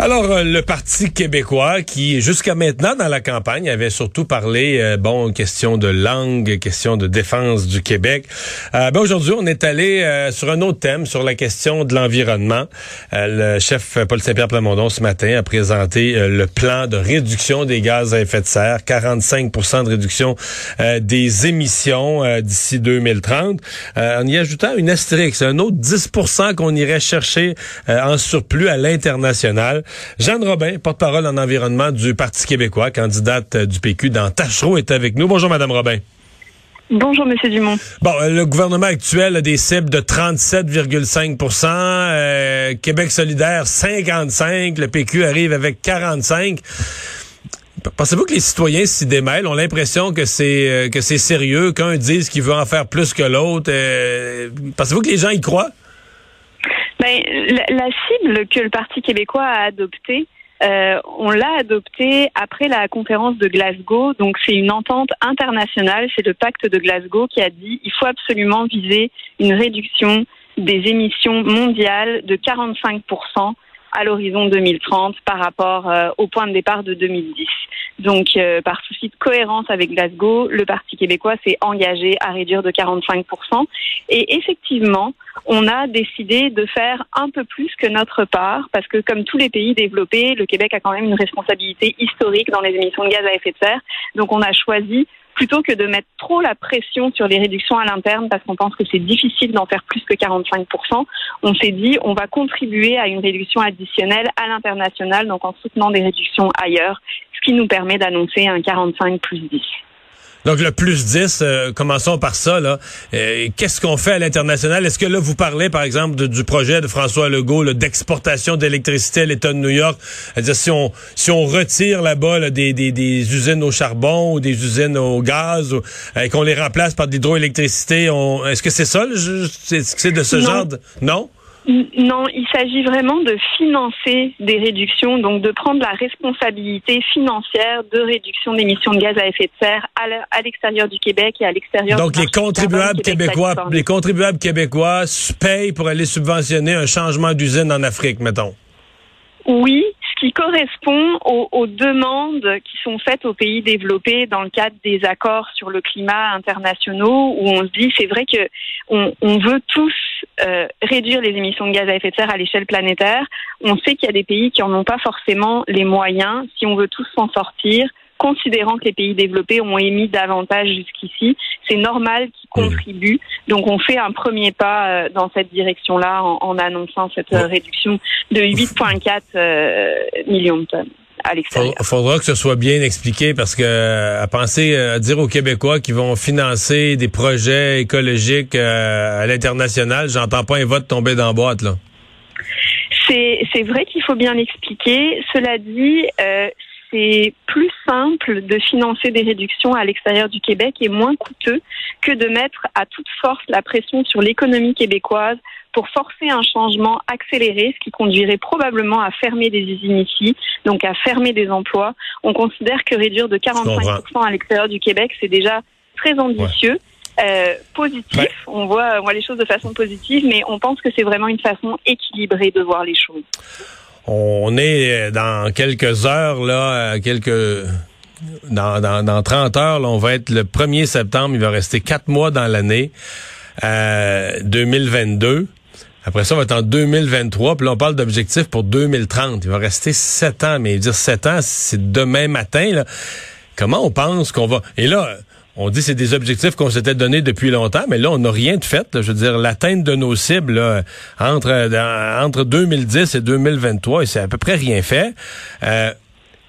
Alors, euh, le Parti québécois, qui jusqu'à maintenant dans la campagne avait surtout parlé, euh, bon, question de langue, question de défense du Québec. Euh, ben aujourd'hui, on est allé euh, sur un autre thème, sur la question de l'environnement. le chef Paul Saint-Pierre Plamondon ce matin a présenté le plan de réduction des gaz à effet de serre, 45% de réduction des émissions d'ici 2030, en y ajoutant une astérix, un autre 10% qu'on irait chercher en surplus à l'international. Jeanne Robin, porte-parole en environnement du Parti québécois, candidate du PQ dans Tachereau, est avec nous. Bonjour, Madame Robin. Bonjour, Monsieur Dumont. Bon, euh, le gouvernement actuel a des cibles de 37,5% euh, Québec solidaire 55 le PQ arrive avec 45 Pensez-vous que les citoyens s'y démêlent, ont l'impression que c'est euh, que c'est sérieux, qu'un dise qu'il veut en faire plus que l'autre? Pensez-vous que les gens y croient? Ben, la, cible que le Parti québécois a adoptée, euh, on l'a adoptée après la conférence de Glasgow. Donc, c'est une entente internationale. C'est le pacte de Glasgow qui a dit il faut absolument viser une réduction des émissions mondiales de 45 à l'horizon 2030 par rapport euh, au point de départ de 2010. Donc, euh, par souci de cohérence avec Glasgow, le Parti québécois s'est engagé à réduire de 45% Et effectivement, on a décidé de faire un peu plus que notre part, parce que comme tous les pays développés, le Québec a quand même une responsabilité historique dans les émissions de gaz à effet de serre. Donc, on a choisi plutôt que de mettre trop la pression sur les réductions à l'interne parce qu'on pense que c'est difficile d'en faire plus que 45% on s'est dit on va contribuer à une réduction additionnelle à l'international, donc en soutenant des réductions ailleurs, ce qui nous permet d'annoncer un 45 plus 10. Donc le plus 10, euh, commençons par ça. Là. Euh, qu'est-ce qu'on fait à l'international? Est-ce que là, vous parlez, par exemple, du projet de François Legault d'exportation d'électricité à l'État de New York? C'est-à-dire si on si on retire là-bas des, des, des, usines au charbon ou des usines au gaz euh, et qu'on les remplace par de l'hydroélectricité, est-ce que c'est ça? C'est de ce genre de... Non? Non, il s'agit vraiment de financer des réductions, donc de prendre la responsabilité financière de réduction d'émissions de gaz à effet de serre à l'extérieur du Québec et à l'extérieur. Donc les contribuables québécois, les contribuables québécois payent pour aller subventionner un changement d'usine en Afrique, mettons. Oui, qui correspond aux, demandes qui sont faites aux pays développés dans le cadre des accords sur le climat internationaux, où on se dit c'est vrai que on, veut tous euh, réduire les émissions de gaz à effet de serre à l'échelle planétaire. On sait qu'il y a des pays qui en ont pas forcément les moyens. Si on veut tous s'en sortir, considérant que les pays développés ont émis davantage jusqu'ici, c'est normal qu'ils mmh. contribuent. Donc on fait un premier pas euh, dans cette direction-là en, annonçant cette euh, réduction de 8,4 euh, millions de tonnes. À l'extérieur. Il faudra que ce soit bien expliqué parce que à penser à dire aux Québécois qui vont financer des projets écologiques à l'international, j'entends pas un vote tomber dans la boîte là. C'est vrai qu'il faut bien l'expliquer. Cela dit, euh, c'est plus simple de financer des réductions à l'extérieur du Québec et moins coûteux que de mettre à toute force la pression sur l'économie québécoise pour forcer un changement accéléré, ce qui conduirait probablement à fermer des usines ici, donc à fermer des emplois. On considère que réduire de 45% à l'extérieur du Québec, c'est déjà très ambitieux. Euh, positif, on, voit, on voit les choses de façon positive, mais on pense que c'est vraiment une façon équilibrée de voir les choses. On est dans quelques heures, là, euh, quelques... Dans, dans, dans 30 heures, là, on va être le 1er septembre, il va rester quatre mois dans l'année euh, 2022. Après ça, on va être en 2023, puis là, on parle d'objectifs pour 2030. Il va rester sept ans, mais dire sept ans, c'est demain matin. Là. Comment on pense qu'on va... Et là, on dit c'est des objectifs qu'on s'était donnés depuis longtemps, mais là, on n'a rien de fait. Je veux dire, l'atteinte de nos cibles entre, entre 2010 et 2023, c'est à peu près rien fait. Euh,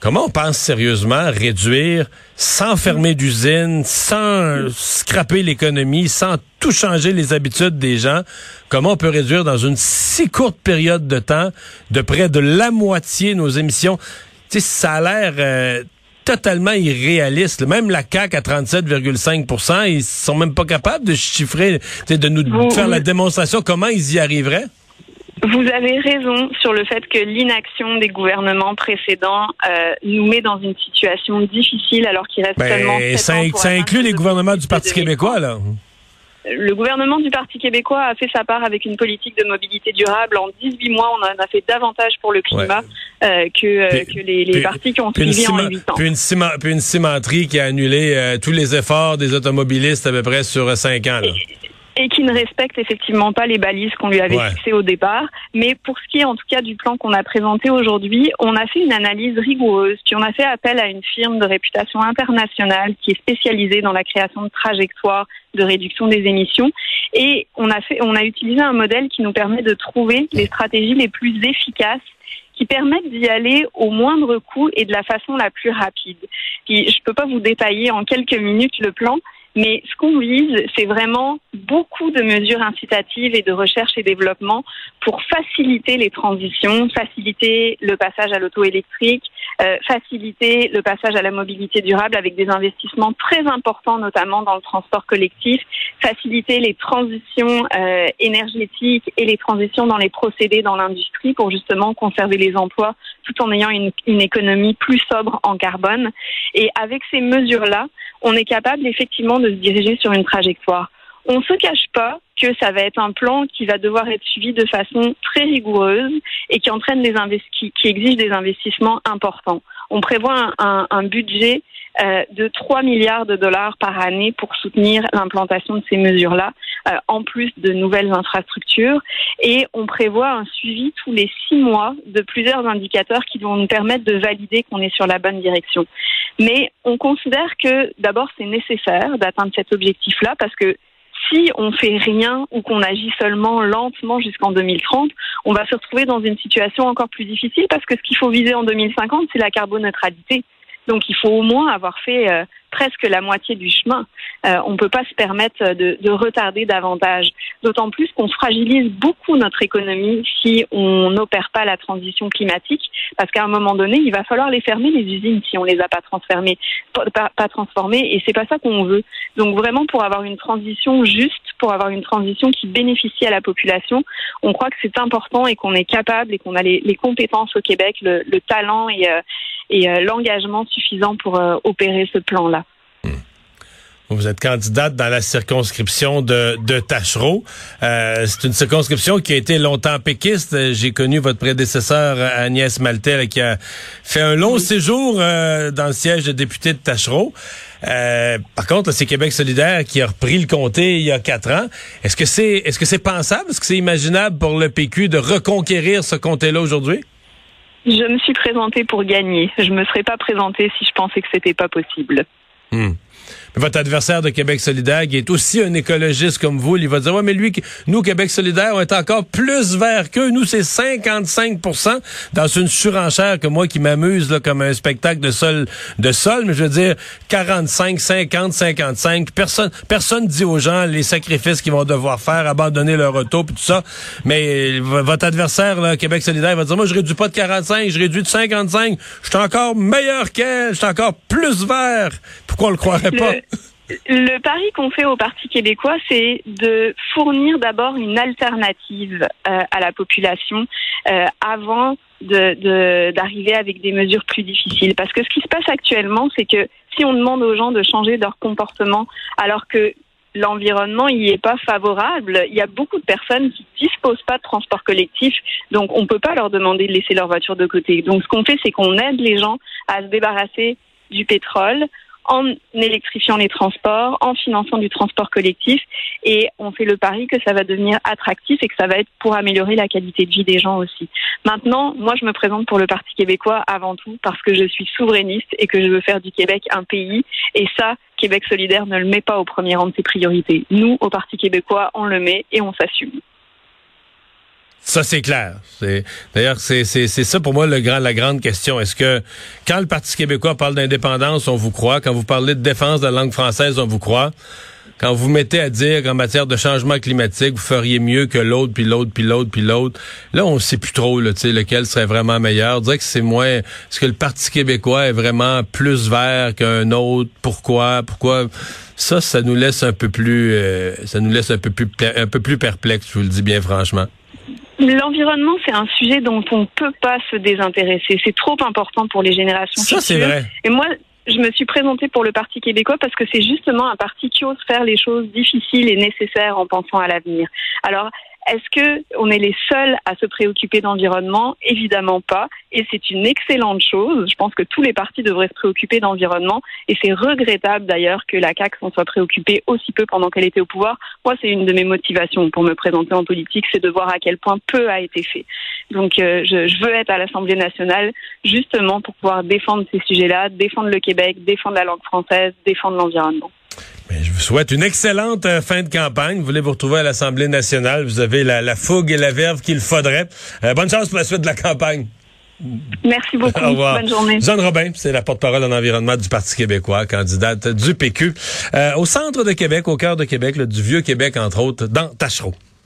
comment on pense sérieusement réduire sans fermer d'usine, sans scraper l'économie, sans tout changer les habitudes des gens? Comment on peut réduire dans une si courte période de temps de près de la moitié nos émissions? Tu sais, ça a l'air... Euh, totalement irréaliste. Même la CAC à 37,5% ils sont même pas capables de chiffrer, de nous faire la démonstration comment ils y arriveraient. Vous avez raison sur le fait que l'inaction des gouvernements précédents euh, nous met dans une situation difficile alors qu'il reste ben, seulement ça, ça inclut les gouvernements du Parti québécois, là. Le gouvernement du Parti québécois a fait sa part avec une politique de mobilité durable. En 18 mois, on en a fait davantage pour le climat euh, que, euh, que les, les partis qui ont suivi en 8 ans. Puis une, puis une cimenterie qui a annulé euh, tous les efforts des automobilistes à peu près sur 5 ans. Là et qui ne respecte effectivement pas les balises qu'on lui avait fixées au départ. Mais pour ce qui est en tout cas du plan qu'on a présenté aujourd'hui, on a fait une analyse rigoureuse, puis on a fait appel à une firme de réputation internationale qui est spécialisée dans la création de trajectoires de réduction des émissions. Et on a fait, on a utilisé un modèle qui nous permet de trouver les stratégies les plus efficaces qui permettent d'y aller au moindre coût et de la façon la plus rapide. Puis, je ne peux pas vous détailler en quelques minutes le plan, mais ce qu'on vise, c'est vraiment beaucoup de mesures incitatives et de recherche et développement pour faciliter les transitions, faciliter le passage à l'auto électrique, euh, faciliter le passage à la mobilité durable avec des investissements très importants, notamment dans le transport collectif, faciliter les transitions euh, énergétiques et les transitions dans les procédés dans l'industrie pour justement conserver les emplois tout en ayant une, une économie plus sobre en carbone. Et avec ces mesures-là, on est capable effectivement de se diriger sur une trajectoire. On ne se cache pas que ça va être un plan qui va devoir être suivi de façon très rigoureuse et qui entraîne des qui, qui exige des investissements importants. On prévoit un, un budget euh, de 3 milliards de dollars par année pour soutenir l'implantation de ces mesures-là, euh, en plus de nouvelles infrastructures. Et on prévoit un suivi tous les six mois de plusieurs indicateurs qui vont nous permettre de valider qu'on est sur la bonne direction. Mais on considère que d'abord c'est nécessaire d'atteindre cet objectif-là parce que si on fait rien ou qu'on agit seulement lentement jusqu'en 2030, on va se retrouver dans une situation encore plus difficile parce que ce qu'il faut viser en 2050, c'est la carboneutralité. Donc il faut au moins avoir fait euh, presque la moitié du chemin. Euh, on ne peut pas se permettre de, de retarder davantage. D'autant plus qu'on fragilise beaucoup notre économie si on n'opère pas la transition climatique, parce qu'à un moment donné, il va falloir les fermer les usines si on les a pas transformées, pas, pas transformées, et c'est pas ça qu'on veut. Donc vraiment, pour avoir une transition juste, pour avoir une transition qui bénéficie à la population, on croit que c'est important et qu'on est capable et qu'on a les, les, compétences au Québec, le, le talent et, euh, et euh, l'engagement suffisant pour euh, opérer ce plan-là. Vous êtes candidate dans la circonscription de, de Tachereau. Euh, c'est une circonscription qui a été longtemps péquiste. J'ai connu votre prédécesseur Agnès Maltel qui a fait un long séjour euh, dans le siège de député de Tachereau. Euh, par contre, c'est Québec solidaire qui a repris le comté il y a quatre ans. Est-ce que c'est est-ce que c'est pensable, est-ce que c'est imaginable pour le PQ de reconquérir ce comté-là aujourd'hui? Je me suis présentée pour gagner. Je me serais pas présentée si je pensais que c'était pas possible. Hmm votre adversaire de Québec solidaire, qui est aussi un écologiste comme vous, il va dire, ouais, mais lui, nous, Québec solidaire, on est encore plus vert qu'eux. Nous, c'est 55% dans une surenchère que moi qui m'amuse, là, comme un spectacle de sol, de sol, mais je veux dire, 45, 50, 55. Personne, personne dit aux gens les sacrifices qu'ils vont devoir faire, abandonner leur auto, puis tout ça. Mais votre adversaire, Québec solidaire, va dire, moi, je réduis pas de 45, je réduis de 55. Je suis encore meilleur qu'elle, je suis encore plus vert. Pourquoi on le croirait pas? Le pari qu'on fait au Parti québécois, c'est de fournir d'abord une alternative euh, à la population euh, avant d'arriver avec des mesures plus difficiles. Parce que ce qui se passe actuellement, c'est que si on demande aux gens de changer leur comportement alors que l'environnement n'y est pas favorable. Il y a beaucoup de personnes qui disposent pas de transport collectif, donc on peut pas leur demander de laisser leur voiture de côté. Donc ce qu'on fait, c'est qu'on aide les gens à se débarrasser du pétrole en électrifiant les transports, en finançant du transport collectif. Et on fait le pari que ça va devenir attractif et que ça va être pour améliorer la qualité de vie des gens aussi. Maintenant, moi, je me présente pour le Parti québécois avant tout parce que je suis souverainiste et que je veux faire du Québec un pays. Et ça, Québec solidaire ne le met pas au premier rang de ses priorités. Nous, au Parti québécois, on le met et on s'assume. Ça, c'est clair. D'ailleurs, c'est ça pour moi le grand, la grande question. Est-ce que quand le Parti québécois parle d'indépendance, on vous croit? Quand vous parlez de défense de la langue française, on vous croit? Quand vous mettez à dire qu'en matière de changement climatique, vous feriez mieux que l'autre, puis l'autre, puis l'autre, puis l'autre, là, on sait plus trop, là, lequel serait vraiment meilleur. On dirait que c'est moins... Est-ce que le Parti québécois est vraiment plus vert qu'un autre? Pourquoi? Pourquoi? Ça, ça nous laisse un peu plus... Euh, ça nous laisse un peu plus, un peu plus perplexe, je vous le dis bien franchement. L'environnement, c'est un sujet dont on ne peut pas se désintéresser. C'est trop important pour les générations Ça, c'est futures. vrai. Et moi, je me suis présentée pour le Parti québécois parce que c'est justement un parti qui ose faire les choses difficiles et nécessaires en pensant à l'avenir. Alors, est-ce que on est les seuls à se préoccuper d'environnement? Évidemment pas. Et c'est une excellente chose. Je pense que tous les partis devraient se préoccuper d'environnement. Et c'est regrettable d'ailleurs que la CAQ s'en soit préoccupée aussi peu pendant qu'elle était au pouvoir. Moi, c'est une de mes motivations pour me présenter en politique, c'est de voir à quel point peu a été fait. Donc, euh, je, je veux être à l'Assemblée nationale justement pour pouvoir défendre ces sujets-là, défendre le Québec, défendre la langue française, défendre l'environnement. Mais je vous souhaite une excellente euh, fin de campagne. Vous voulez vous retrouver à l'Assemblée nationale. Vous avez la, la fougue et la verve qu'il faudrait. Euh, bonne chance pour la suite de la campagne. Merci beaucoup. Au revoir. Bonne journée. Jeanne Robin, c'est la porte-parole en environnement du Parti québécois, candidate du PQ. Euh, au centre de Québec, au cœur de Québec, là, du Vieux-Québec, entre autres, dans Tachereau.